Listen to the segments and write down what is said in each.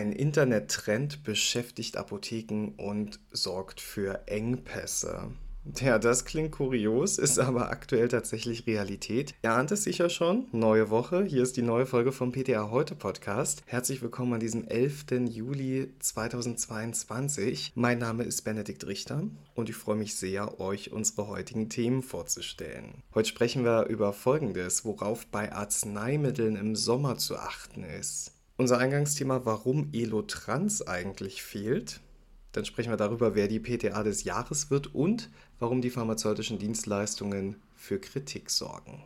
Ein Internettrend beschäftigt Apotheken und sorgt für Engpässe. Ja, das klingt kurios, ist aber aktuell tatsächlich Realität. Ihr ahnt es sicher schon. Neue Woche. Hier ist die neue Folge vom PTA Heute Podcast. Herzlich willkommen an diesem 11. Juli 2022. Mein Name ist Benedikt Richter und ich freue mich sehr, euch unsere heutigen Themen vorzustellen. Heute sprechen wir über Folgendes, worauf bei Arzneimitteln im Sommer zu achten ist. Unser Eingangsthema, warum Elotrans eigentlich fehlt. Dann sprechen wir darüber, wer die PTA des Jahres wird und warum die pharmazeutischen Dienstleistungen für Kritik sorgen.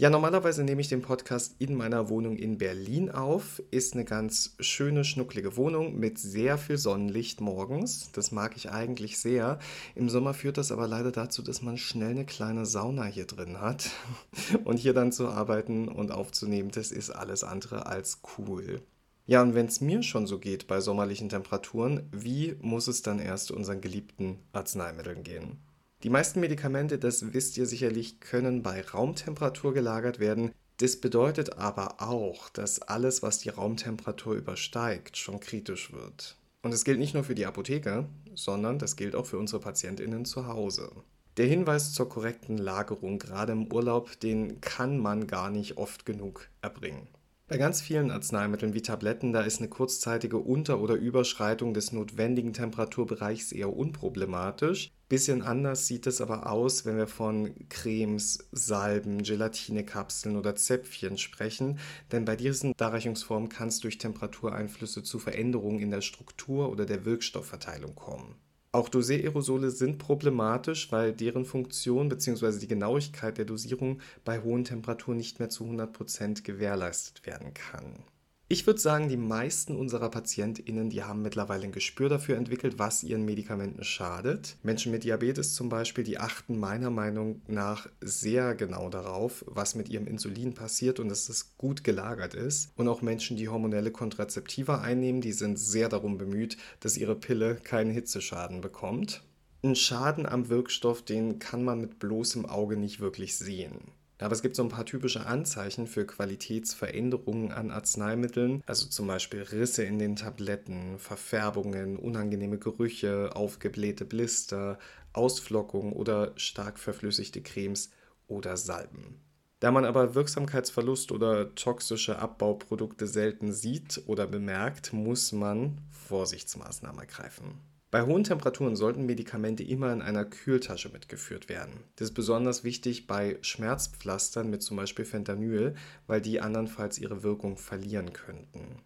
Ja, normalerweise nehme ich den Podcast in meiner Wohnung in Berlin auf. Ist eine ganz schöne, schnucklige Wohnung mit sehr viel Sonnenlicht morgens. Das mag ich eigentlich sehr. Im Sommer führt das aber leider dazu, dass man schnell eine kleine Sauna hier drin hat. Und hier dann zu arbeiten und aufzunehmen, das ist alles andere als cool. Ja, und wenn es mir schon so geht bei sommerlichen Temperaturen, wie muss es dann erst unseren geliebten Arzneimitteln gehen? Die meisten Medikamente, das wisst ihr sicherlich, können bei Raumtemperatur gelagert werden. Das bedeutet aber auch, dass alles, was die Raumtemperatur übersteigt, schon kritisch wird. Und es gilt nicht nur für die Apotheke, sondern das gilt auch für unsere Patientinnen zu Hause. Der Hinweis zur korrekten Lagerung, gerade im Urlaub, den kann man gar nicht oft genug erbringen. Bei ganz vielen Arzneimitteln wie Tabletten, da ist eine kurzzeitige Unter- oder Überschreitung des notwendigen Temperaturbereichs eher unproblematisch. Bisschen anders sieht es aber aus, wenn wir von Cremes, Salben, Gelatinekapseln oder Zäpfchen sprechen, denn bei diesen Darreichungsformen kann es durch Temperatureinflüsse zu Veränderungen in der Struktur oder der Wirkstoffverteilung kommen. Auch Doseaerosole sind problematisch, weil deren Funktion bzw. die Genauigkeit der Dosierung bei hohen Temperaturen nicht mehr zu 100% gewährleistet werden kann. Ich würde sagen, die meisten unserer PatientInnen, die haben mittlerweile ein Gespür dafür entwickelt, was ihren Medikamenten schadet. Menschen mit Diabetes zum Beispiel, die achten meiner Meinung nach sehr genau darauf, was mit ihrem Insulin passiert und dass es gut gelagert ist. Und auch Menschen, die hormonelle Kontrazeptiva einnehmen, die sind sehr darum bemüht, dass ihre Pille keinen Hitzeschaden bekommt. Ein Schaden am Wirkstoff, den kann man mit bloßem Auge nicht wirklich sehen. Aber es gibt so ein paar typische Anzeichen für Qualitätsveränderungen an Arzneimitteln, also zum Beispiel Risse in den Tabletten, Verfärbungen, unangenehme Gerüche, aufgeblähte Blister, Ausflockungen oder stark verflüssigte Cremes oder Salben. Da man aber Wirksamkeitsverlust oder toxische Abbauprodukte selten sieht oder bemerkt, muss man Vorsichtsmaßnahmen ergreifen. Bei hohen Temperaturen sollten Medikamente immer in einer Kühltasche mitgeführt werden. Das ist besonders wichtig bei Schmerzpflastern mit zum Beispiel Fentanyl, weil die andernfalls ihre Wirkung verlieren könnten.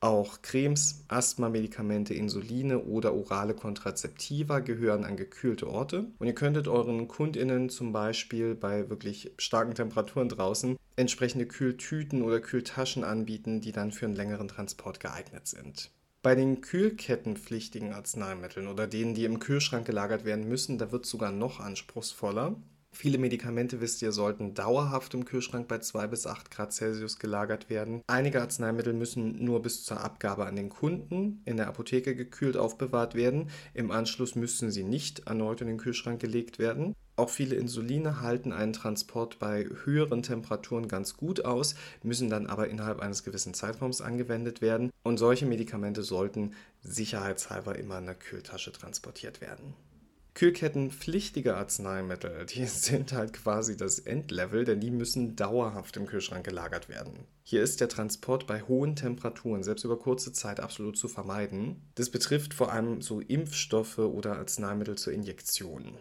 Auch Cremes, Asthma-Medikamente, Insuline oder orale Kontrazeptiva gehören an gekühlte Orte. Und ihr könntet euren KundInnen zum Beispiel bei wirklich starken Temperaturen draußen entsprechende Kühltüten oder Kühltaschen anbieten, die dann für einen längeren Transport geeignet sind. Bei den kühlkettenpflichtigen Arzneimitteln oder denen, die im Kühlschrank gelagert werden müssen, da wird es sogar noch anspruchsvoller. Viele Medikamente, wisst ihr, sollten dauerhaft im Kühlschrank bei 2 bis 8 Grad Celsius gelagert werden. Einige Arzneimittel müssen nur bis zur Abgabe an den Kunden in der Apotheke gekühlt aufbewahrt werden. Im Anschluss müssen sie nicht erneut in den Kühlschrank gelegt werden. Auch viele Insuline halten einen Transport bei höheren Temperaturen ganz gut aus, müssen dann aber innerhalb eines gewissen Zeitraums angewendet werden und solche Medikamente sollten sicherheitshalber immer in der Kühltasche transportiert werden. Kühlkettenpflichtige Arzneimittel, die sind halt quasi das Endlevel, denn die müssen dauerhaft im Kühlschrank gelagert werden. Hier ist der Transport bei hohen Temperaturen, selbst über kurze Zeit, absolut zu vermeiden. Das betrifft vor allem so Impfstoffe oder Arzneimittel zur Injektion.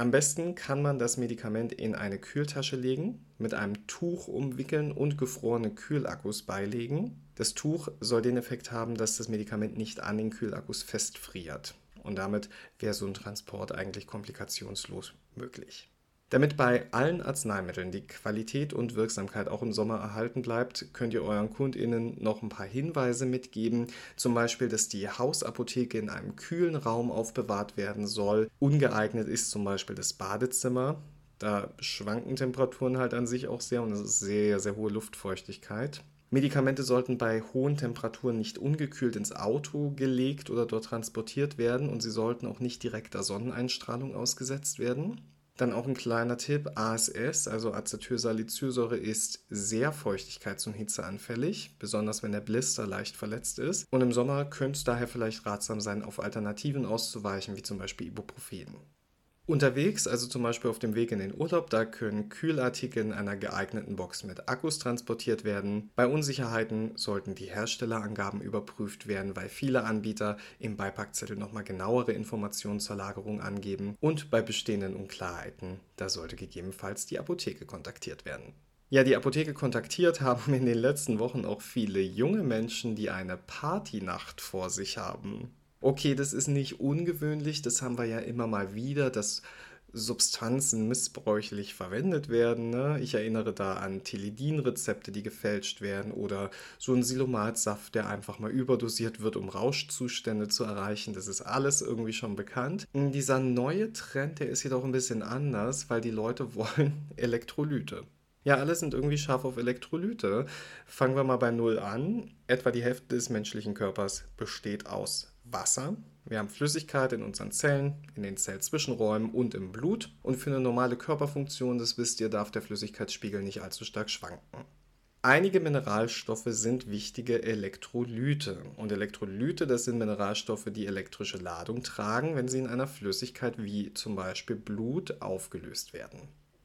Am besten kann man das Medikament in eine Kühltasche legen, mit einem Tuch umwickeln und gefrorene Kühlakkus beilegen. Das Tuch soll den Effekt haben, dass das Medikament nicht an den Kühlakkus festfriert. Und damit wäre so ein Transport eigentlich komplikationslos möglich. Damit bei allen Arzneimitteln die Qualität und Wirksamkeit auch im Sommer erhalten bleibt, könnt ihr euren KundInnen noch ein paar Hinweise mitgeben. Zum Beispiel, dass die Hausapotheke in einem kühlen Raum aufbewahrt werden soll. Ungeeignet ist zum Beispiel das Badezimmer. Da schwanken Temperaturen halt an sich auch sehr und es ist sehr, sehr hohe Luftfeuchtigkeit. Medikamente sollten bei hohen Temperaturen nicht ungekühlt ins Auto gelegt oder dort transportiert werden und sie sollten auch nicht direkter Sonneneinstrahlung ausgesetzt werden. Dann auch ein kleiner Tipp, ASS, also Acetylsalicylsäure, ist sehr feuchtigkeits- und hitzeanfällig, besonders wenn der Blister leicht verletzt ist. Und im Sommer könnte es daher vielleicht ratsam sein, auf Alternativen auszuweichen, wie zum Beispiel Ibuprofen. Unterwegs, also zum Beispiel auf dem Weg in den Urlaub, da können Kühlartikel in einer geeigneten Box mit Akkus transportiert werden. Bei Unsicherheiten sollten die Herstellerangaben überprüft werden, weil viele Anbieter im Beipackzettel nochmal genauere Informationen zur Lagerung angeben. Und bei bestehenden Unklarheiten, da sollte gegebenenfalls die Apotheke kontaktiert werden. Ja, die Apotheke kontaktiert haben in den letzten Wochen auch viele junge Menschen, die eine Partynacht vor sich haben. Okay, das ist nicht ungewöhnlich, das haben wir ja immer mal wieder, dass Substanzen missbräuchlich verwendet werden. Ne? Ich erinnere da an Teledin-Rezepte, die gefälscht werden oder so ein Silomatsaft, der einfach mal überdosiert wird, um Rauschzustände zu erreichen. Das ist alles irgendwie schon bekannt. Dieser neue Trend, der ist jedoch ein bisschen anders, weil die Leute wollen Elektrolyte. Ja, alle sind irgendwie scharf auf Elektrolyte. Fangen wir mal bei Null an. Etwa die Hälfte des menschlichen Körpers besteht aus Wasser. Wir haben Flüssigkeit in unseren Zellen, in den Zellzwischenräumen und im Blut. Und für eine normale Körperfunktion, das wisst ihr, darf der Flüssigkeitsspiegel nicht allzu stark schwanken. Einige Mineralstoffe sind wichtige Elektrolyte. Und Elektrolyte, das sind Mineralstoffe, die elektrische Ladung tragen, wenn sie in einer Flüssigkeit wie zum Beispiel Blut aufgelöst werden.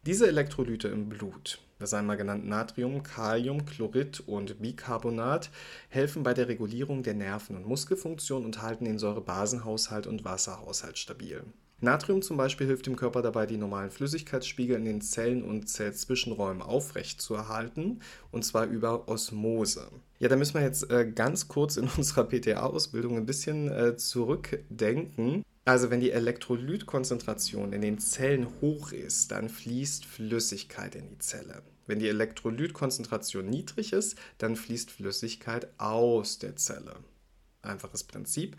Diese Elektrolyte im Blut, das einmal genannt Natrium, Kalium, Chlorid und Bicarbonat, helfen bei der Regulierung der Nerven- und Muskelfunktion und halten den Säurebasenhaushalt und Wasserhaushalt stabil. Natrium zum Beispiel hilft dem Körper dabei, die normalen Flüssigkeitsspiegel in den Zellen und Zellzwischenräumen aufrechtzuerhalten, und zwar über Osmose. Ja, da müssen wir jetzt äh, ganz kurz in unserer PTA-Ausbildung ein bisschen äh, zurückdenken. Also wenn die Elektrolytkonzentration in den Zellen hoch ist, dann fließt Flüssigkeit in die Zelle. Wenn die Elektrolytkonzentration niedrig ist, dann fließt Flüssigkeit aus der Zelle. Einfaches Prinzip.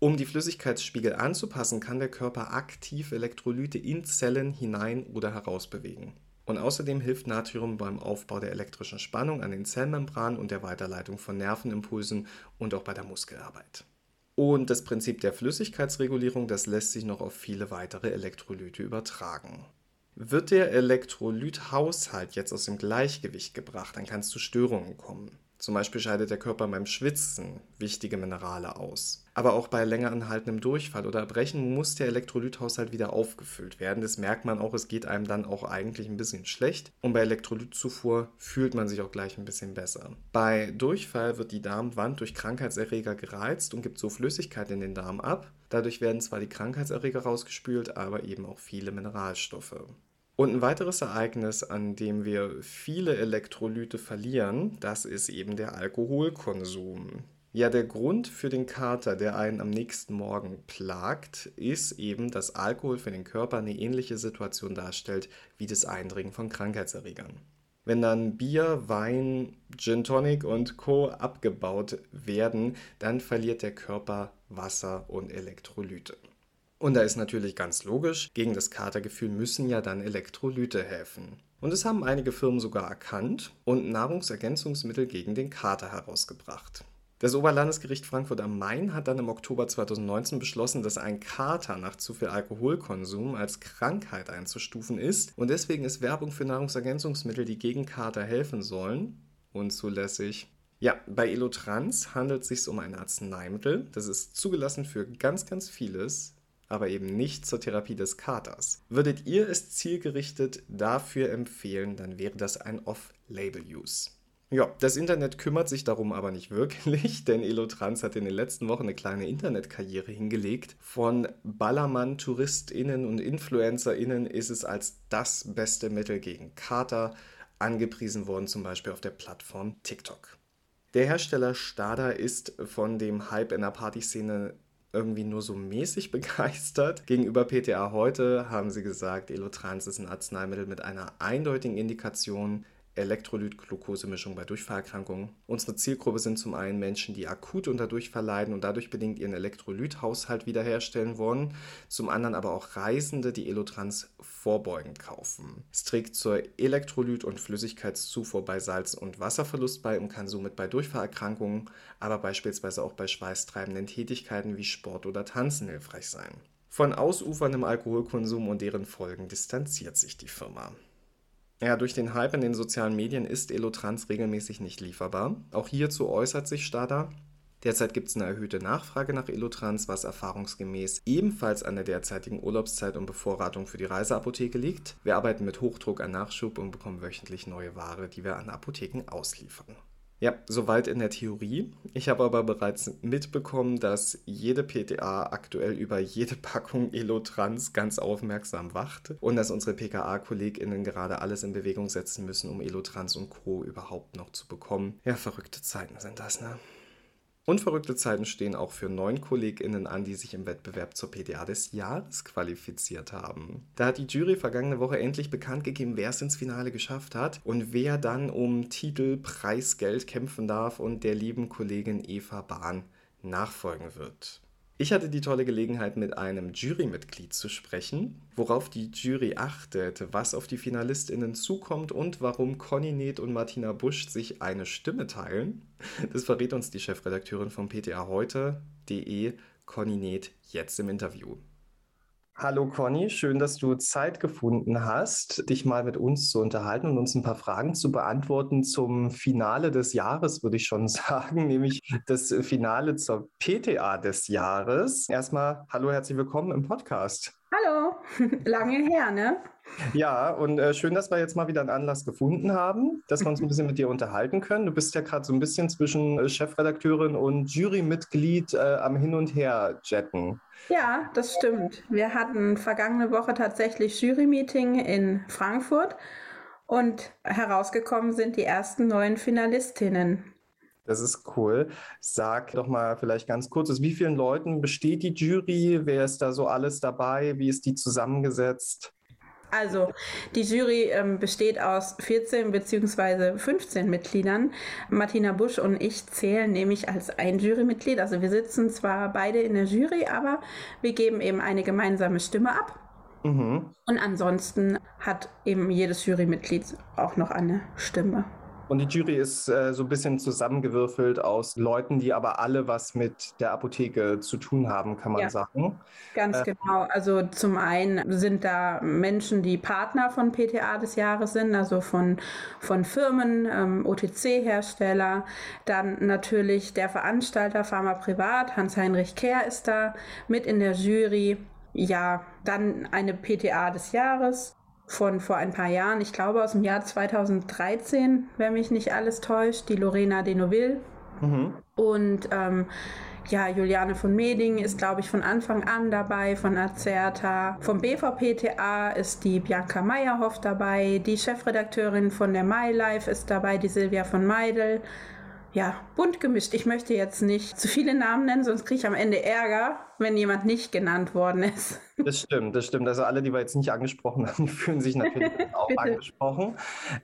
Um die Flüssigkeitsspiegel anzupassen, kann der Körper aktiv Elektrolyte in Zellen hinein oder heraus bewegen. Und außerdem hilft Natrium beim Aufbau der elektrischen Spannung an den Zellmembranen und der Weiterleitung von Nervenimpulsen und auch bei der Muskelarbeit. Und das Prinzip der Flüssigkeitsregulierung, das lässt sich noch auf viele weitere Elektrolyte übertragen. Wird der Elektrolythaushalt jetzt aus dem Gleichgewicht gebracht, dann kann es zu Störungen kommen. Zum Beispiel scheidet der Körper beim Schwitzen wichtige Minerale aus. Aber auch bei länger anhaltendem Durchfall oder Erbrechen muss der Elektrolythaushalt wieder aufgefüllt werden. Das merkt man auch, es geht einem dann auch eigentlich ein bisschen schlecht. Und bei Elektrolytzufuhr fühlt man sich auch gleich ein bisschen besser. Bei Durchfall wird die Darmwand durch Krankheitserreger gereizt und gibt so Flüssigkeit in den Darm ab. Dadurch werden zwar die Krankheitserreger rausgespült, aber eben auch viele Mineralstoffe. Und ein weiteres Ereignis, an dem wir viele Elektrolyte verlieren, das ist eben der Alkoholkonsum. Ja, der Grund für den Kater, der einen am nächsten Morgen plagt, ist eben, dass Alkohol für den Körper eine ähnliche Situation darstellt wie das Eindringen von Krankheitserregern. Wenn dann Bier, Wein, Gin Tonic und Co abgebaut werden, dann verliert der Körper Wasser und Elektrolyte. Und da ist natürlich ganz logisch, gegen das Katergefühl müssen ja dann Elektrolyte helfen. Und es haben einige Firmen sogar erkannt und Nahrungsergänzungsmittel gegen den Kater herausgebracht. Das Oberlandesgericht Frankfurt am Main hat dann im Oktober 2019 beschlossen, dass ein Kater nach zu viel Alkoholkonsum als Krankheit einzustufen ist und deswegen ist Werbung für Nahrungsergänzungsmittel, die gegen Kater helfen sollen, unzulässig. Ja, bei Elotrans handelt es sich um ein Arzneimittel. Das ist zugelassen für ganz, ganz vieles, aber eben nicht zur Therapie des Katers. Würdet ihr es zielgerichtet dafür empfehlen, dann wäre das ein Off-Label-Use. Ja, das Internet kümmert sich darum aber nicht wirklich, denn Elotrans hat in den letzten Wochen eine kleine Internetkarriere hingelegt. Von Ballermann-TouristInnen und InfluencerInnen ist es als das beste Mittel gegen Kater angepriesen worden, zum Beispiel auf der Plattform TikTok. Der Hersteller Stada ist von dem Hype in der Partyszene irgendwie nur so mäßig begeistert. Gegenüber PTA heute haben sie gesagt, Elotrans ist ein Arzneimittel mit einer eindeutigen Indikation, Elektrolyt-Glukosemischung bei Durchfallerkrankungen. Unsere Zielgruppe sind zum einen Menschen, die akut unter Durchfall leiden und dadurch bedingt ihren Elektrolythaushalt wiederherstellen wollen, zum anderen aber auch Reisende, die Elotrans vorbeugend kaufen. Es trägt zur Elektrolyt- und Flüssigkeitszufuhr bei Salz- und Wasserverlust bei und kann somit bei Durchfallerkrankungen, aber beispielsweise auch bei schweißtreibenden Tätigkeiten wie Sport oder Tanzen hilfreich sein. Von ausuferndem Alkoholkonsum und deren Folgen distanziert sich die Firma. Ja, durch den Hype in den sozialen Medien ist Elotrans regelmäßig nicht lieferbar. Auch hierzu äußert sich Stada. Derzeit gibt es eine erhöhte Nachfrage nach Elotrans, was erfahrungsgemäß ebenfalls an der derzeitigen Urlaubszeit und Bevorratung für die Reiseapotheke liegt. Wir arbeiten mit Hochdruck an Nachschub und bekommen wöchentlich neue Ware, die wir an Apotheken ausliefern. Ja, soweit in der Theorie. Ich habe aber bereits mitbekommen, dass jede PTA aktuell über jede Packung Elotrans ganz aufmerksam wacht und dass unsere PKA-KollegInnen gerade alles in Bewegung setzen müssen, um Elotrans und Co. überhaupt noch zu bekommen. Ja, verrückte Zeiten sind das, ne? Unverrückte Zeiten stehen auch für neun KollegInnen an, die sich im Wettbewerb zur PDA des Jahres qualifiziert haben. Da hat die Jury vergangene Woche endlich bekannt gegeben, wer es ins Finale geschafft hat und wer dann um Titel, Preisgeld kämpfen darf und der lieben Kollegin Eva Bahn nachfolgen wird. Ich hatte die tolle Gelegenheit, mit einem Jurymitglied zu sprechen, worauf die Jury achtet, was auf die FinalistInnen zukommt und warum Conny Neth und Martina Busch sich eine Stimme teilen. Das verrät uns die Chefredakteurin von PTA heute.de, Conny Neth, jetzt im Interview. Hallo Conny, schön, dass du Zeit gefunden hast, dich mal mit uns zu unterhalten und uns ein paar Fragen zu beantworten zum Finale des Jahres, würde ich schon sagen, nämlich das Finale zur PTA des Jahres. Erstmal hallo, herzlich willkommen im Podcast. Hallo, lange her, ne? Ja, und äh, schön, dass wir jetzt mal wieder einen Anlass gefunden haben, dass wir uns ein bisschen mit dir unterhalten können. Du bist ja gerade so ein bisschen zwischen äh, Chefredakteurin und Jurymitglied äh, am Hin und Her jetten. Ja, das stimmt. Wir hatten vergangene Woche tatsächlich Jury-Meeting in Frankfurt und herausgekommen sind die ersten neuen Finalistinnen. Das ist cool. Sag doch mal vielleicht ganz kurz, aus wie vielen Leuten besteht die Jury? Wer ist da so alles dabei? Wie ist die zusammengesetzt? Also, die Jury ähm, besteht aus 14 bzw. 15 Mitgliedern. Martina Busch und ich zählen nämlich als ein Jurymitglied. Also, wir sitzen zwar beide in der Jury, aber wir geben eben eine gemeinsame Stimme ab. Mhm. Und ansonsten hat eben jedes Jurymitglied auch noch eine Stimme. Und die Jury ist äh, so ein bisschen zusammengewürfelt aus Leuten, die aber alle was mit der Apotheke zu tun haben, kann man ja, sagen. Ganz äh, genau. Also zum einen sind da Menschen, die Partner von PTA des Jahres sind, also von, von Firmen, ähm, OTC-Hersteller. Dann natürlich der Veranstalter Pharma Privat, Hans-Heinrich Kehr ist da mit in der Jury. Ja, dann eine PTA des Jahres von vor ein paar Jahren, ich glaube aus dem Jahr 2013, wenn mich nicht alles täuscht, die Lorena de Noville. Mhm. Und ähm, ja, Juliane von Meding ist, glaube ich, von Anfang an dabei, von Azerta. Vom BVPTA ist die Bianca Meyerhoff dabei, die Chefredakteurin von der MyLife ist dabei, die Silvia von Meidel ja, bunt gemischt. Ich möchte jetzt nicht zu viele Namen nennen, sonst kriege ich am Ende Ärger, wenn jemand nicht genannt worden ist. Das stimmt, das stimmt. Also alle, die wir jetzt nicht angesprochen haben, fühlen sich natürlich auch angesprochen.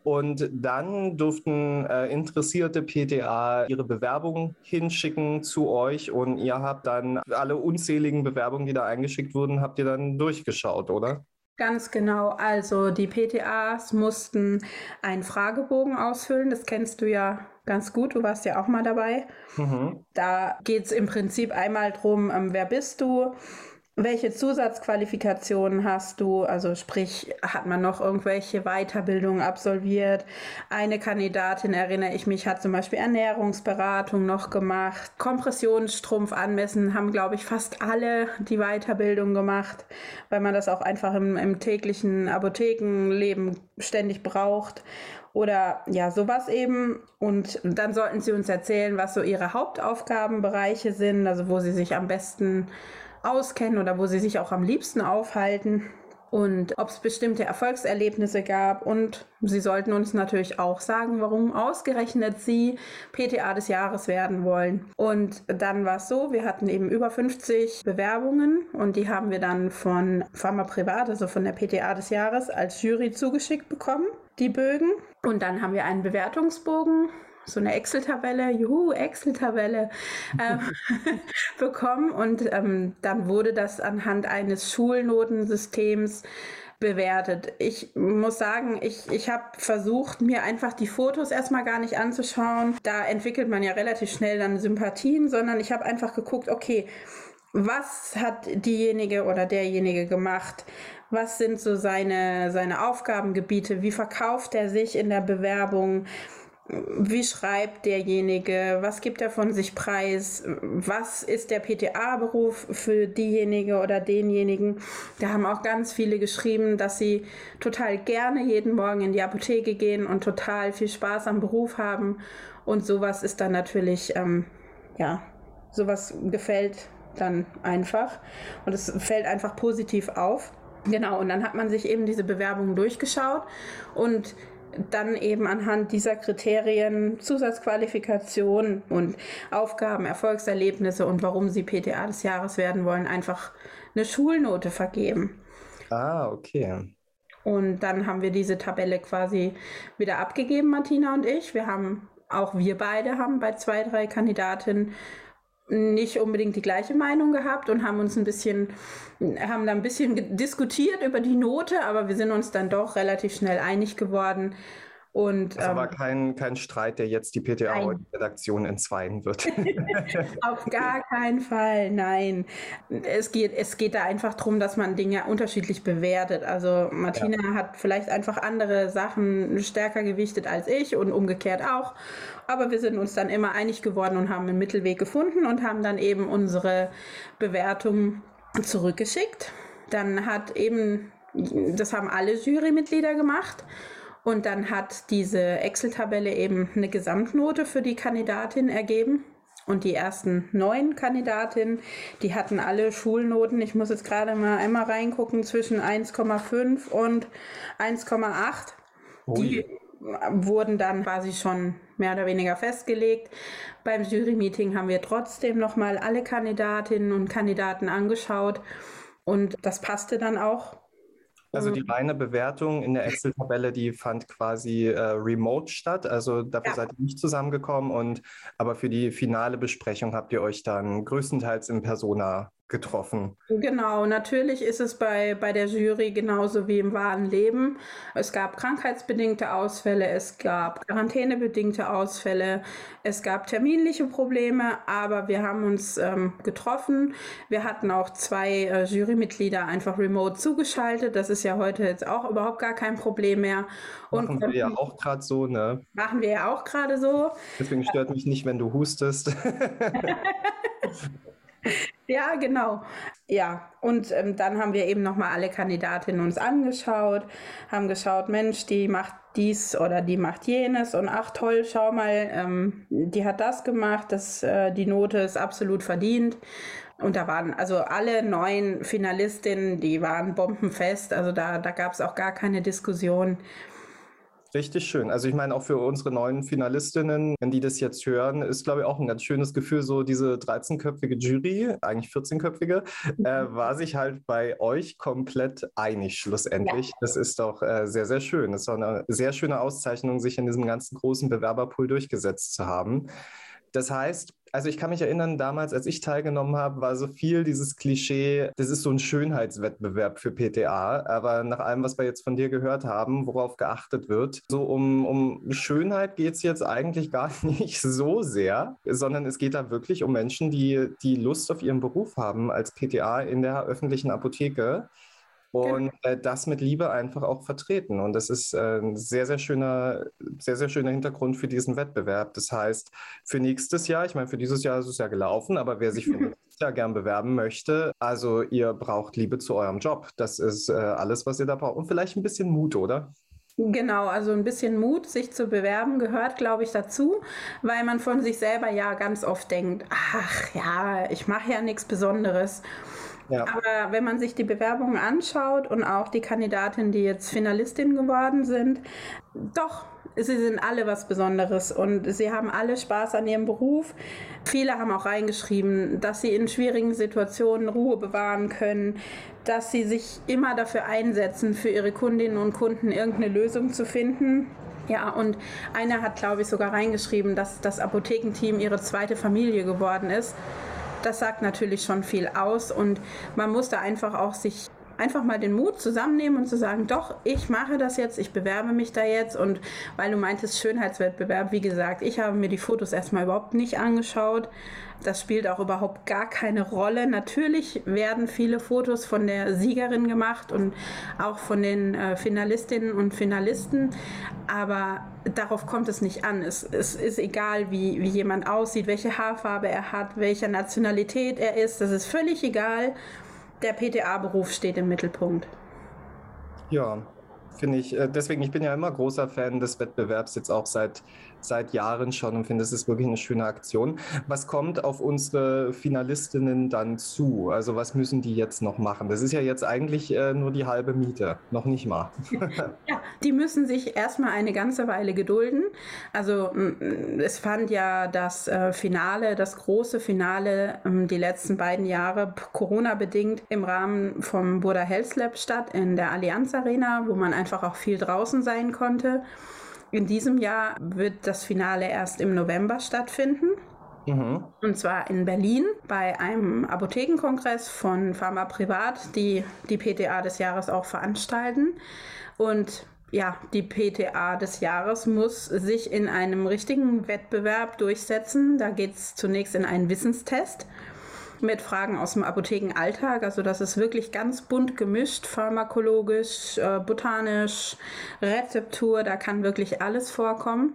Und dann durften äh, interessierte PTA ihre Bewerbung hinschicken zu euch und ihr habt dann alle unzähligen Bewerbungen, die da eingeschickt wurden, habt ihr dann durchgeschaut, oder? Ganz genau. Also die PTAs mussten einen Fragebogen ausfüllen. Das kennst du ja ganz gut. Du warst ja auch mal dabei. Mhm. Da geht es im Prinzip einmal darum, ähm, wer bist du? Welche Zusatzqualifikationen hast du? Also sprich, hat man noch irgendwelche Weiterbildungen absolviert? Eine Kandidatin, erinnere ich mich, hat zum Beispiel Ernährungsberatung noch gemacht. Kompressionsstrumpf anmessen haben, glaube ich, fast alle die Weiterbildung gemacht, weil man das auch einfach im, im täglichen Apothekenleben ständig braucht. Oder ja, sowas eben. Und dann sollten sie uns erzählen, was so ihre Hauptaufgabenbereiche sind, also wo sie sich am besten auskennen oder wo sie sich auch am liebsten aufhalten und ob es bestimmte Erfolgserlebnisse gab. Und sie sollten uns natürlich auch sagen, warum ausgerechnet sie PTA des Jahres werden wollen. Und dann war es so, wir hatten eben über 50 Bewerbungen und die haben wir dann von Pharma Privat, also von der PTA des Jahres, als Jury zugeschickt bekommen, die Bögen. Und dann haben wir einen Bewertungsbogen so eine Excel-Tabelle, juhu, Excel-Tabelle ähm, bekommen und ähm, dann wurde das anhand eines Schulnotensystems bewertet. Ich muss sagen, ich, ich habe versucht, mir einfach die Fotos erstmal gar nicht anzuschauen. Da entwickelt man ja relativ schnell dann Sympathien, sondern ich habe einfach geguckt, okay, was hat diejenige oder derjenige gemacht? Was sind so seine, seine Aufgabengebiete? Wie verkauft er sich in der Bewerbung? Wie schreibt derjenige? Was gibt er von sich preis? Was ist der PTA-Beruf für diejenige oder denjenigen? Da haben auch ganz viele geschrieben, dass sie total gerne jeden Morgen in die Apotheke gehen und total viel Spaß am Beruf haben. Und sowas ist dann natürlich, ähm, ja, sowas gefällt dann einfach. Und es fällt einfach positiv auf. Genau, und dann hat man sich eben diese Bewerbungen durchgeschaut und dann eben anhand dieser Kriterien Zusatzqualifikation und Aufgaben, Erfolgserlebnisse und warum sie PTA des Jahres werden wollen, einfach eine Schulnote vergeben. Ah, okay. Und dann haben wir diese Tabelle quasi wieder abgegeben, Martina und ich. Wir haben, auch wir beide haben bei zwei, drei Kandidatinnen nicht unbedingt die gleiche Meinung gehabt und haben uns ein bisschen, haben da ein bisschen diskutiert über die Note, aber wir sind uns dann doch relativ schnell einig geworden. Und, das ähm, war kein, kein Streit, der jetzt die PTA-Redaktion entzweien wird. Auf gar keinen Fall, nein. Es geht, es geht da einfach darum, dass man Dinge unterschiedlich bewertet. Also Martina ja. hat vielleicht einfach andere Sachen stärker gewichtet als ich und umgekehrt auch. Aber wir sind uns dann immer einig geworden und haben einen Mittelweg gefunden und haben dann eben unsere Bewertung zurückgeschickt. Dann hat eben, das haben alle Jurymitglieder gemacht. Und dann hat diese Excel-Tabelle eben eine Gesamtnote für die Kandidatin ergeben. Und die ersten neun Kandidatinnen, die hatten alle Schulnoten. Ich muss jetzt gerade mal einmal reingucken zwischen 1,5 und 1,8. Die wurden dann quasi schon mehr oder weniger festgelegt. Beim Jury-Meeting haben wir trotzdem nochmal alle Kandidatinnen und Kandidaten angeschaut. Und das passte dann auch also die mhm. reine Bewertung in der Excel-Tabelle, die fand quasi äh, remote statt. Also dafür ja. seid ihr nicht zusammengekommen und aber für die finale Besprechung habt ihr euch dann größtenteils in Persona getroffen. Genau, natürlich ist es bei, bei der Jury genauso wie im wahren Leben. Es gab krankheitsbedingte Ausfälle, es gab quarantänebedingte Ausfälle, es gab terminliche Probleme, aber wir haben uns ähm, getroffen. Wir hatten auch zwei äh, Jurymitglieder einfach remote zugeschaltet. Das ist ja heute jetzt auch überhaupt gar kein Problem mehr. Und machen wir ja auch gerade so, ne? Machen wir ja auch gerade so. Deswegen stört mich nicht, wenn du hustest. Ja, genau. Ja, und ähm, dann haben wir eben nochmal alle Kandidatinnen uns angeschaut, haben geschaut, Mensch, die macht dies oder die macht jenes und ach toll, schau mal, ähm, die hat das gemacht, das, äh, die Note ist absolut verdient. Und da waren also alle neun Finalistinnen, die waren bombenfest, also da, da gab es auch gar keine Diskussion. Richtig schön. Also ich meine, auch für unsere neuen Finalistinnen, wenn die das jetzt hören, ist, glaube ich, auch ein ganz schönes Gefühl, so diese 13-köpfige Jury, eigentlich 14-köpfige, äh, mhm. war sich halt bei euch komplett einig schlussendlich. Ja. Das ist doch äh, sehr, sehr schön. Das ist auch eine sehr schöne Auszeichnung, sich in diesem ganzen großen Bewerberpool durchgesetzt zu haben. Das heißt, also ich kann mich erinnern, damals, als ich teilgenommen habe, war so viel dieses Klischee, das ist so ein Schönheitswettbewerb für PTA. Aber nach allem, was wir jetzt von dir gehört haben, worauf geachtet wird, so um, um Schönheit geht es jetzt eigentlich gar nicht so sehr, sondern es geht da wirklich um Menschen, die, die Lust auf ihren Beruf haben als PTA in der öffentlichen Apotheke. Genau. und äh, das mit Liebe einfach auch vertreten. Und das ist äh, ein sehr, sehr schöner, sehr, sehr schöner Hintergrund für diesen Wettbewerb. Das heißt, für nächstes Jahr, ich meine, für dieses Jahr ist es ja gelaufen, aber wer sich für nächstes Jahr gern bewerben möchte, also ihr braucht Liebe zu eurem Job. Das ist äh, alles, was ihr da braucht. Und vielleicht ein bisschen Mut, oder? Genau, also ein bisschen Mut, sich zu bewerben, gehört, glaube ich, dazu, weil man von sich selber ja ganz oft denkt, ach ja, ich mache ja nichts Besonderes. Ja. Aber wenn man sich die Bewerbungen anschaut und auch die Kandidatinnen, die jetzt Finalistin geworden sind, doch, sie sind alle was Besonderes und sie haben alle Spaß an ihrem Beruf. Viele haben auch reingeschrieben, dass sie in schwierigen Situationen Ruhe bewahren können, dass sie sich immer dafür einsetzen, für ihre Kundinnen und Kunden irgendeine Lösung zu finden. Ja, und einer hat, glaube ich, sogar reingeschrieben, dass das Apothekenteam ihre zweite Familie geworden ist das sagt natürlich schon viel aus und man muss da einfach auch sich einfach mal den Mut zusammennehmen und zu sagen, doch, ich mache das jetzt, ich bewerbe mich da jetzt. Und weil du meintest Schönheitswettbewerb, wie gesagt, ich habe mir die Fotos erstmal überhaupt nicht angeschaut. Das spielt auch überhaupt gar keine Rolle. Natürlich werden viele Fotos von der Siegerin gemacht und auch von den äh, Finalistinnen und Finalisten, aber darauf kommt es nicht an. Es, es ist egal, wie, wie jemand aussieht, welche Haarfarbe er hat, welcher Nationalität er ist. Das ist völlig egal. Der PTA-Beruf steht im Mittelpunkt. Ja, finde ich. Äh, deswegen, ich bin ja immer großer Fan des Wettbewerbs, jetzt auch seit seit Jahren schon und finde, es ist wirklich eine schöne Aktion. Was kommt auf unsere Finalistinnen dann zu? Also was müssen die jetzt noch machen? Das ist ja jetzt eigentlich äh, nur die halbe Miete, noch nicht mal. ja, die müssen sich erstmal eine ganze Weile gedulden. Also es fand ja das äh, Finale, das große Finale ähm, die letzten beiden Jahre Corona-bedingt im Rahmen vom Burda Health Lab statt in der Allianz Arena, wo man einfach auch viel draußen sein konnte. In diesem Jahr wird das Finale erst im November stattfinden. Mhm. Und zwar in Berlin bei einem Apothekenkongress von Pharma Privat, die die PTA des Jahres auch veranstalten. Und ja, die PTA des Jahres muss sich in einem richtigen Wettbewerb durchsetzen. Da geht es zunächst in einen Wissenstest mit Fragen aus dem Apothekenalltag. Also das ist wirklich ganz bunt gemischt, pharmakologisch, äh, botanisch, Rezeptur, da kann wirklich alles vorkommen.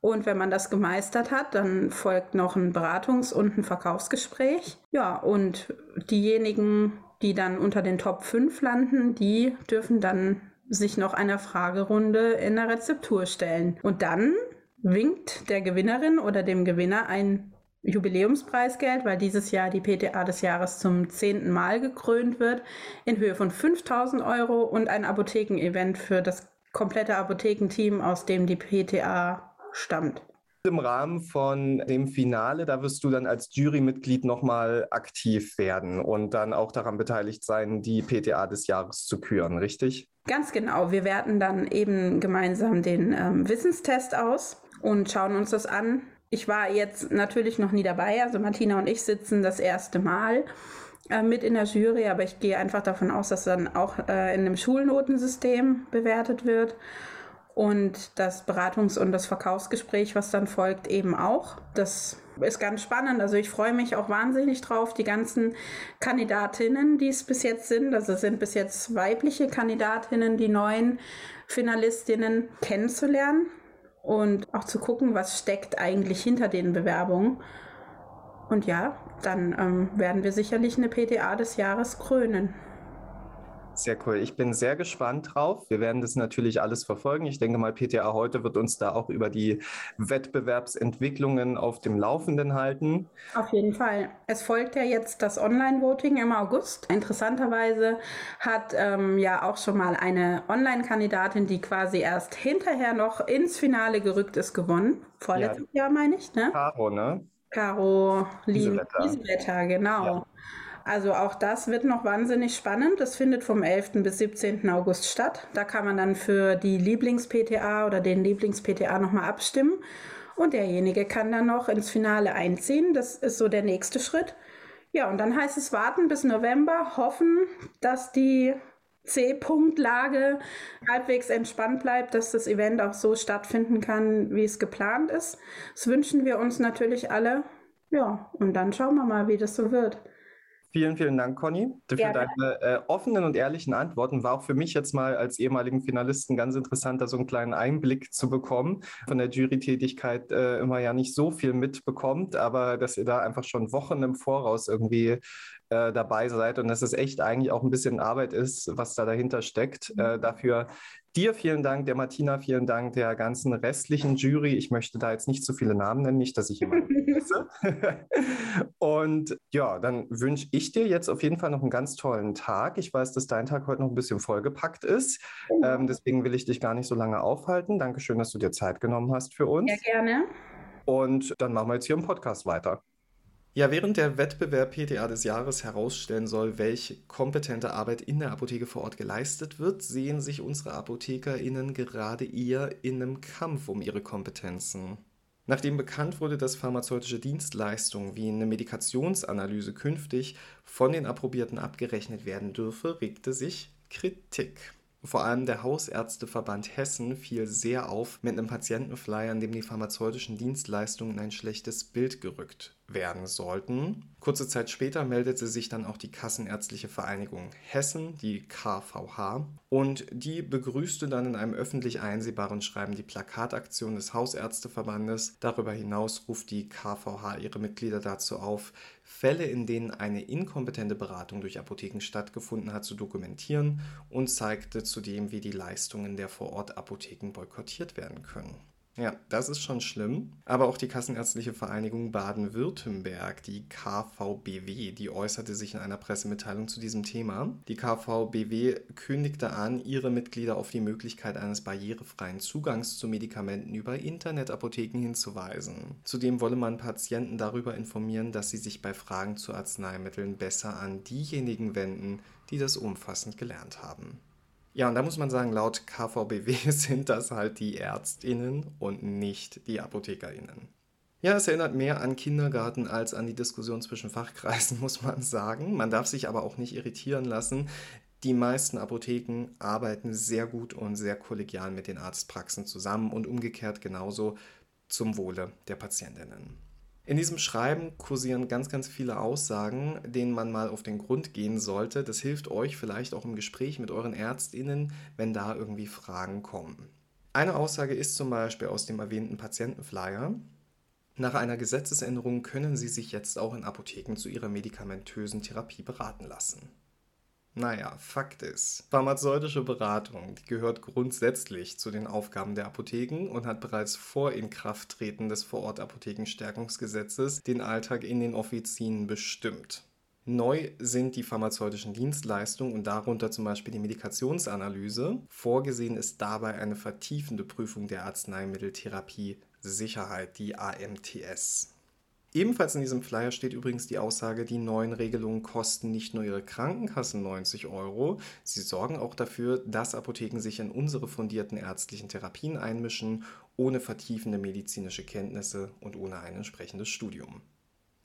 Und wenn man das gemeistert hat, dann folgt noch ein Beratungs- und ein Verkaufsgespräch. Ja, und diejenigen, die dann unter den Top 5 landen, die dürfen dann sich noch einer Fragerunde in der Rezeptur stellen. Und dann winkt der Gewinnerin oder dem Gewinner ein Jubiläumspreisgeld, weil dieses Jahr die PTA des Jahres zum zehnten Mal gekrönt wird, in Höhe von 5000 Euro und ein Apothekenevent für das komplette Apothekenteam, aus dem die PTA stammt. Im Rahmen von dem Finale, da wirst du dann als Jurymitglied nochmal aktiv werden und dann auch daran beteiligt sein, die PTA des Jahres zu küren, richtig? Ganz genau. Wir werten dann eben gemeinsam den ähm, Wissenstest aus und schauen uns das an, ich war jetzt natürlich noch nie dabei, also Martina und ich sitzen das erste Mal äh, mit in der Jury, aber ich gehe einfach davon aus, dass dann auch äh, in einem Schulnotensystem bewertet wird und das Beratungs- und das Verkaufsgespräch, was dann folgt, eben auch. Das ist ganz spannend. Also ich freue mich auch wahnsinnig drauf, die ganzen Kandidatinnen, die es bis jetzt sind, also es sind bis jetzt weibliche Kandidatinnen, die neuen Finalistinnen kennenzulernen und auch zu gucken, was steckt eigentlich hinter den Bewerbungen. Und ja, dann ähm, werden wir sicherlich eine PTA des Jahres krönen. Sehr cool. Ich bin sehr gespannt drauf. Wir werden das natürlich alles verfolgen. Ich denke mal, PTA heute wird uns da auch über die Wettbewerbsentwicklungen auf dem Laufenden halten. Auf jeden Fall. Es folgt ja jetzt das Online-Voting im August. Interessanterweise hat ähm, ja auch schon mal eine Online-Kandidatin, die quasi erst hinterher noch ins Finale gerückt ist, gewonnen. Vorletztes ja. Jahr meine ich, ne? Caro, ne? Caro Liesewetter, genau. Ja. Also auch das wird noch wahnsinnig spannend. Das findet vom 11. bis 17. August statt. Da kann man dann für die Lieblings-PTA oder den Lieblings-PTA nochmal abstimmen. Und derjenige kann dann noch ins Finale einziehen. Das ist so der nächste Schritt. Ja, und dann heißt es warten bis November, hoffen, dass die C-Punkt-Lage halbwegs entspannt bleibt, dass das Event auch so stattfinden kann, wie es geplant ist. Das wünschen wir uns natürlich alle. Ja, und dann schauen wir mal, wie das so wird. Vielen, vielen Dank, Conny, für Gerne. deine äh, offenen und ehrlichen Antworten. War auch für mich jetzt mal als ehemaligen Finalisten ganz interessant, da so einen kleinen Einblick zu bekommen. Von der Jury-Tätigkeit äh, immer ja nicht so viel mitbekommt, aber dass ihr da einfach schon Wochen im Voraus irgendwie äh, dabei seid und dass es echt eigentlich auch ein bisschen Arbeit ist, was da dahinter steckt. Mhm. Äh, dafür Dir vielen Dank, der Martina vielen Dank, der ganzen restlichen Jury. Ich möchte da jetzt nicht zu viele Namen nennen, nicht, dass ich jemanden vergesse. Und ja, dann wünsche ich dir jetzt auf jeden Fall noch einen ganz tollen Tag. Ich weiß, dass dein Tag heute noch ein bisschen vollgepackt ist. Ähm, deswegen will ich dich gar nicht so lange aufhalten. Dankeschön, dass du dir Zeit genommen hast für uns. Sehr gerne. Und dann machen wir jetzt hier im Podcast weiter. Ja, während der Wettbewerb PTA des Jahres herausstellen soll, welche kompetente Arbeit in der Apotheke vor Ort geleistet wird, sehen sich unsere ApothekerInnen gerade eher in einem Kampf um ihre Kompetenzen. Nachdem bekannt wurde, dass pharmazeutische Dienstleistungen wie eine Medikationsanalyse künftig von den Approbierten abgerechnet werden dürfe, regte sich Kritik. Vor allem der Hausärzteverband Hessen fiel sehr auf mit einem Patientenflyer, in dem die pharmazeutischen Dienstleistungen in ein schlechtes Bild gerückt werden sollten. Kurze Zeit später meldete sich dann auch die Kassenärztliche Vereinigung Hessen, die KVH, und die begrüßte dann in einem öffentlich einsehbaren Schreiben die Plakataktion des Hausärzteverbandes. Darüber hinaus ruft die KVH ihre Mitglieder dazu auf, Fälle, in denen eine inkompetente Beratung durch Apotheken stattgefunden hat, zu dokumentieren und zeigte zudem, wie die Leistungen der Vorort-Apotheken boykottiert werden können. Ja, das ist schon schlimm. Aber auch die Kassenärztliche Vereinigung Baden-Württemberg, die KVBW, die äußerte sich in einer Pressemitteilung zu diesem Thema. Die KVBW kündigte an, ihre Mitglieder auf die Möglichkeit eines barrierefreien Zugangs zu Medikamenten über Internetapotheken hinzuweisen. Zudem wolle man Patienten darüber informieren, dass sie sich bei Fragen zu Arzneimitteln besser an diejenigen wenden, die das umfassend gelernt haben. Ja, und da muss man sagen, laut KVBW sind das halt die Ärztinnen und nicht die Apothekerinnen. Ja, es erinnert mehr an Kindergarten als an die Diskussion zwischen Fachkreisen, muss man sagen. Man darf sich aber auch nicht irritieren lassen. Die meisten Apotheken arbeiten sehr gut und sehr kollegial mit den Arztpraxen zusammen und umgekehrt genauso zum Wohle der Patientinnen. In diesem Schreiben kursieren ganz, ganz viele Aussagen, denen man mal auf den Grund gehen sollte. Das hilft euch vielleicht auch im Gespräch mit euren Ärztinnen, wenn da irgendwie Fragen kommen. Eine Aussage ist zum Beispiel aus dem erwähnten Patientenflyer. Nach einer Gesetzesänderung können Sie sich jetzt auch in Apotheken zu Ihrer medikamentösen Therapie beraten lassen. Naja, Fakt ist, pharmazeutische Beratung gehört grundsätzlich zu den Aufgaben der Apotheken und hat bereits vor Inkrafttreten des Vorortapothekenstärkungsgesetzes den Alltag in den Offizien bestimmt. Neu sind die pharmazeutischen Dienstleistungen und darunter zum Beispiel die Medikationsanalyse. Vorgesehen ist dabei eine vertiefende Prüfung der Arzneimitteltherapie Sicherheit, die AMTS. Ebenfalls in diesem Flyer steht übrigens die Aussage, die neuen Regelungen kosten nicht nur ihre Krankenkassen 90 Euro, sie sorgen auch dafür, dass Apotheken sich in unsere fundierten ärztlichen Therapien einmischen, ohne vertiefende medizinische Kenntnisse und ohne ein entsprechendes Studium.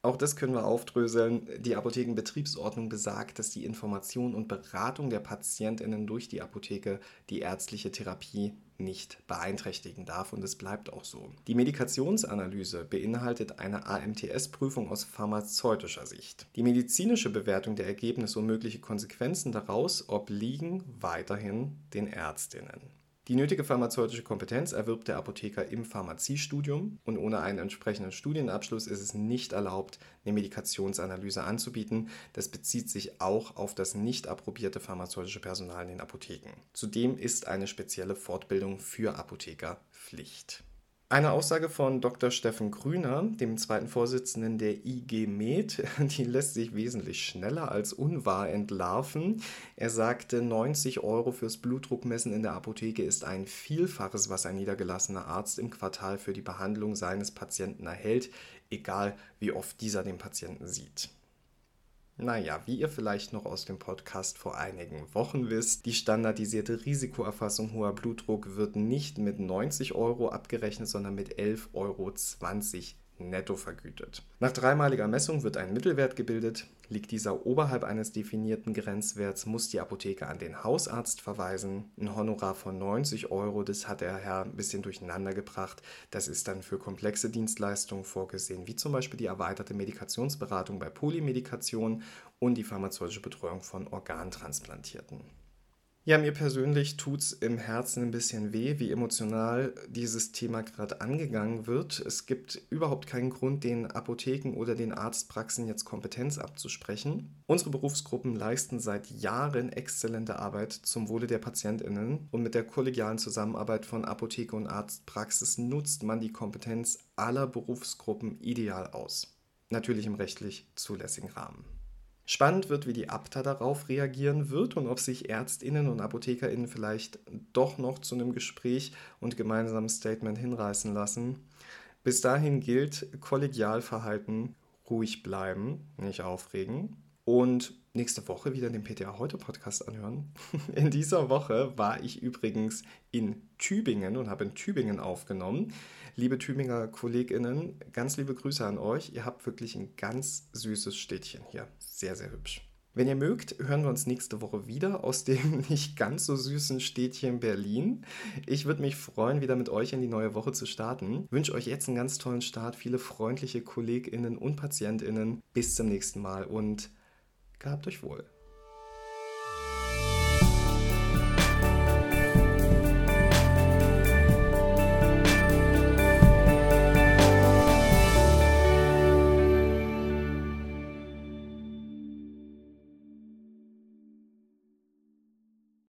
Auch das können wir aufdröseln. Die Apothekenbetriebsordnung besagt, dass die Information und Beratung der Patientinnen durch die Apotheke die ärztliche Therapie nicht beeinträchtigen darf und es bleibt auch so. Die Medikationsanalyse beinhaltet eine AMTS-Prüfung aus pharmazeutischer Sicht. Die medizinische Bewertung der Ergebnisse und mögliche Konsequenzen daraus obliegen weiterhin den Ärztinnen. Die nötige pharmazeutische Kompetenz erwirbt der Apotheker im Pharmaziestudium und ohne einen entsprechenden Studienabschluss ist es nicht erlaubt, eine Medikationsanalyse anzubieten. Das bezieht sich auch auf das nicht approbierte pharmazeutische Personal in den Apotheken. Zudem ist eine spezielle Fortbildung für Apotheker Pflicht. Eine Aussage von Dr. Steffen Grüner, dem zweiten Vorsitzenden der IG Med, die lässt sich wesentlich schneller als unwahr entlarven. Er sagte, 90 Euro fürs Blutdruckmessen in der Apotheke ist ein Vielfaches, was ein niedergelassener Arzt im Quartal für die Behandlung seines Patienten erhält, egal wie oft dieser den Patienten sieht. Naja, wie ihr vielleicht noch aus dem Podcast vor einigen Wochen wisst, die standardisierte Risikoerfassung hoher Blutdruck wird nicht mit 90 Euro abgerechnet, sondern mit 11,20 Euro netto vergütet. Nach dreimaliger Messung wird ein Mittelwert gebildet. Liegt dieser oberhalb eines definierten Grenzwerts, muss die Apotheke an den Hausarzt verweisen. Ein Honorar von 90 Euro, das hat der Herr ein bisschen durcheinander gebracht. Das ist dann für komplexe Dienstleistungen vorgesehen, wie zum Beispiel die erweiterte Medikationsberatung bei Polymedikation und die pharmazeutische Betreuung von Organtransplantierten. Ja, mir persönlich tut es im Herzen ein bisschen weh, wie emotional dieses Thema gerade angegangen wird. Es gibt überhaupt keinen Grund, den Apotheken oder den Arztpraxen jetzt Kompetenz abzusprechen. Unsere Berufsgruppen leisten seit Jahren exzellente Arbeit zum Wohle der Patientinnen und mit der kollegialen Zusammenarbeit von Apotheke und Arztpraxis nutzt man die Kompetenz aller Berufsgruppen ideal aus. Natürlich im rechtlich zulässigen Rahmen. Spannend wird, wie die Abta darauf reagieren wird und ob sich Ärztinnen und Apothekerinnen vielleicht doch noch zu einem Gespräch und gemeinsamen Statement hinreißen lassen. Bis dahin gilt kollegial verhalten, ruhig bleiben, nicht aufregen und nächste Woche wieder den PTA Heute Podcast anhören. In dieser Woche war ich übrigens in Tübingen und habe in Tübingen aufgenommen. Liebe Tübinger KollegInnen, ganz liebe Grüße an euch. Ihr habt wirklich ein ganz süßes Städtchen hier. Sehr, sehr hübsch. Wenn ihr mögt, hören wir uns nächste Woche wieder aus dem nicht ganz so süßen Städtchen Berlin. Ich würde mich freuen, wieder mit euch in die neue Woche zu starten. Ich wünsche euch jetzt einen ganz tollen Start, viele freundliche KollegInnen und PatientInnen. Bis zum nächsten Mal und gehabt euch wohl.